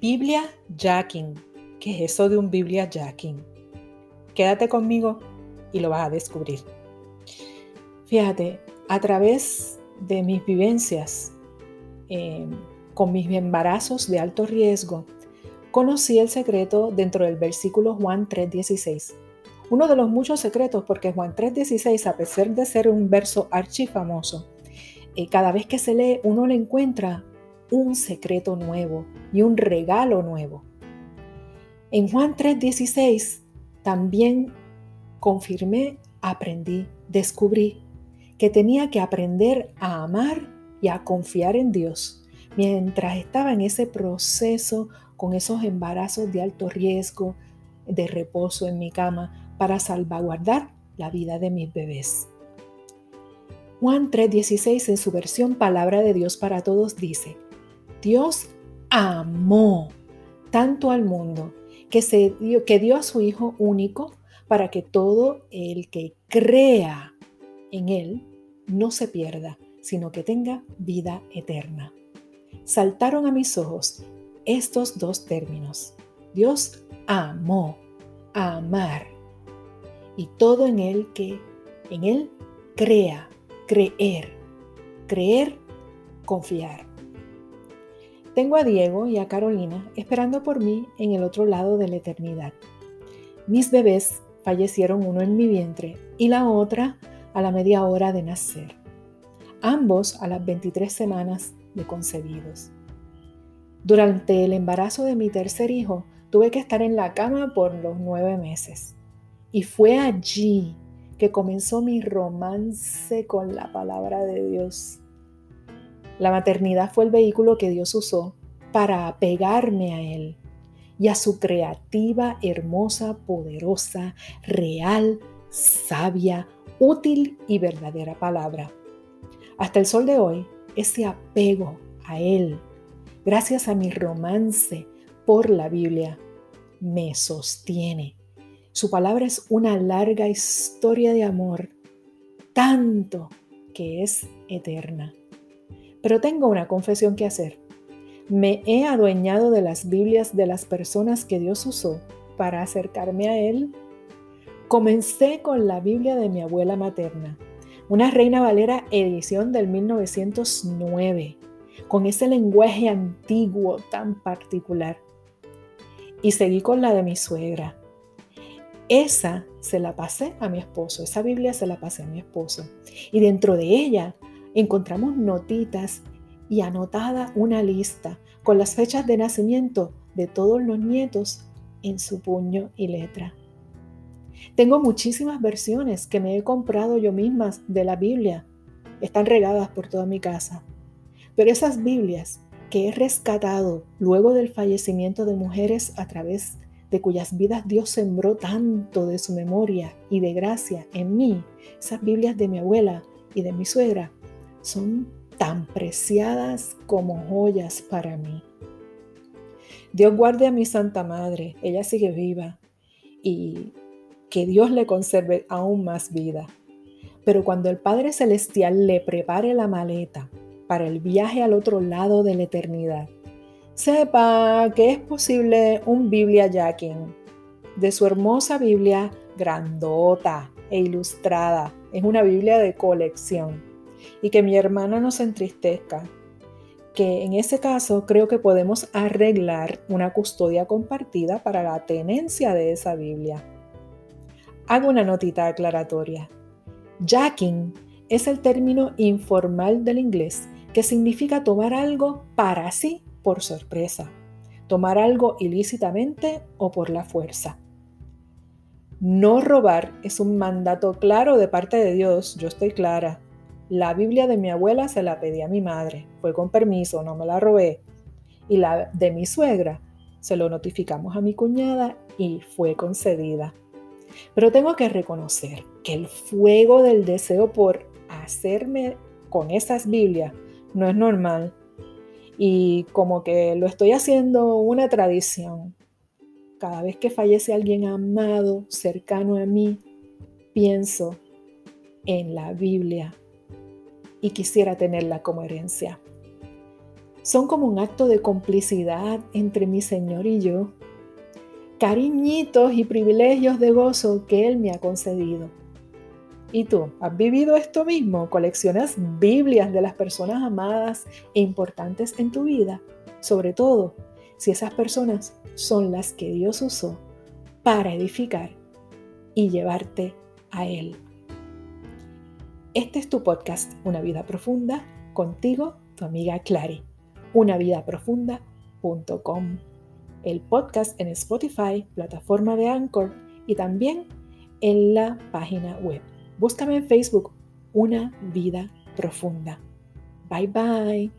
Biblia Jacking. ¿Qué es eso de un Biblia Jacking? Quédate conmigo y lo vas a descubrir. Fíjate, a través de mis vivencias eh, con mis embarazos de alto riesgo, conocí el secreto dentro del versículo Juan 3:16. Uno de los muchos secretos porque Juan 3:16, a pesar de ser un verso archifamoso, eh, cada vez que se lee uno le encuentra un secreto nuevo y un regalo nuevo. En Juan 3:16 también confirmé, aprendí, descubrí que tenía que aprender a amar y a confiar en Dios mientras estaba en ese proceso con esos embarazos de alto riesgo, de reposo en mi cama, para salvaguardar la vida de mis bebés. Juan 3:16 en su versión Palabra de Dios para Todos dice, Dios amó tanto al mundo que, se dio, que dio a su Hijo único para que todo el que crea en Él no se pierda, sino que tenga vida eterna. Saltaron a mis ojos estos dos términos. Dios amó, amar, y todo en Él que en Él crea, creer, creer, confiar. Tengo a Diego y a Carolina esperando por mí en el otro lado de la eternidad. Mis bebés fallecieron uno en mi vientre y la otra a la media hora de nacer, ambos a las 23 semanas de concebidos. Durante el embarazo de mi tercer hijo tuve que estar en la cama por los nueve meses y fue allí que comenzó mi romance con la palabra de Dios. La maternidad fue el vehículo que Dios usó para apegarme a Él y a su creativa, hermosa, poderosa, real, sabia, útil y verdadera palabra. Hasta el sol de hoy, ese apego a Él, gracias a mi romance por la Biblia, me sostiene. Su palabra es una larga historia de amor, tanto que es eterna. Pero tengo una confesión que hacer. Me he adueñado de las Biblias de las personas que Dios usó para acercarme a Él. Comencé con la Biblia de mi abuela materna, una Reina Valera edición del 1909, con ese lenguaje antiguo tan particular. Y seguí con la de mi suegra. Esa se la pasé a mi esposo, esa Biblia se la pasé a mi esposo. Y dentro de ella encontramos notitas y anotada una lista con las fechas de nacimiento de todos los nietos en su puño y letra. Tengo muchísimas versiones que me he comprado yo misma de la Biblia. Están regadas por toda mi casa. Pero esas Biblias que he rescatado luego del fallecimiento de mujeres a través de cuyas vidas Dios sembró tanto de su memoria y de gracia en mí, esas Biblias de mi abuela y de mi suegra, son tan preciadas como joyas para mí. Dios guarde a mi Santa Madre, ella sigue viva y que Dios le conserve aún más vida. Pero cuando el Padre Celestial le prepare la maleta para el viaje al otro lado de la eternidad, sepa que es posible un Biblia Jacking de su hermosa Biblia grandota e ilustrada. Es una Biblia de colección y que mi hermana no se entristezca, que en ese caso creo que podemos arreglar una custodia compartida para la tenencia de esa Biblia. Hago una notita aclaratoria. Jacking es el término informal del inglés que significa tomar algo para sí por sorpresa, tomar algo ilícitamente o por la fuerza. No robar es un mandato claro de parte de Dios, yo estoy clara, la Biblia de mi abuela se la pedí a mi madre, fue con permiso, no me la robé. Y la de mi suegra se lo notificamos a mi cuñada y fue concedida. Pero tengo que reconocer que el fuego del deseo por hacerme con esas Biblias no es normal. Y como que lo estoy haciendo una tradición. Cada vez que fallece alguien amado, cercano a mí, pienso en la Biblia y quisiera tenerla como herencia. son como un acto de complicidad entre mi Señor y yo, cariñitos y privilegios de gozo que Él me ha concedido. ¿Y tú? ¿Has vivido esto mismo? ¿Coleccionas Biblias de las personas amadas e importantes en tu vida? Sobre todo, si esas personas son las que Dios usó para edificar y llevarte a Él. Este es tu podcast, Una vida profunda, contigo, tu amiga Clary, unavidaprofunda.com. El podcast en Spotify, plataforma de Anchor y también en la página web. Búscame en Facebook, Una vida profunda. Bye bye.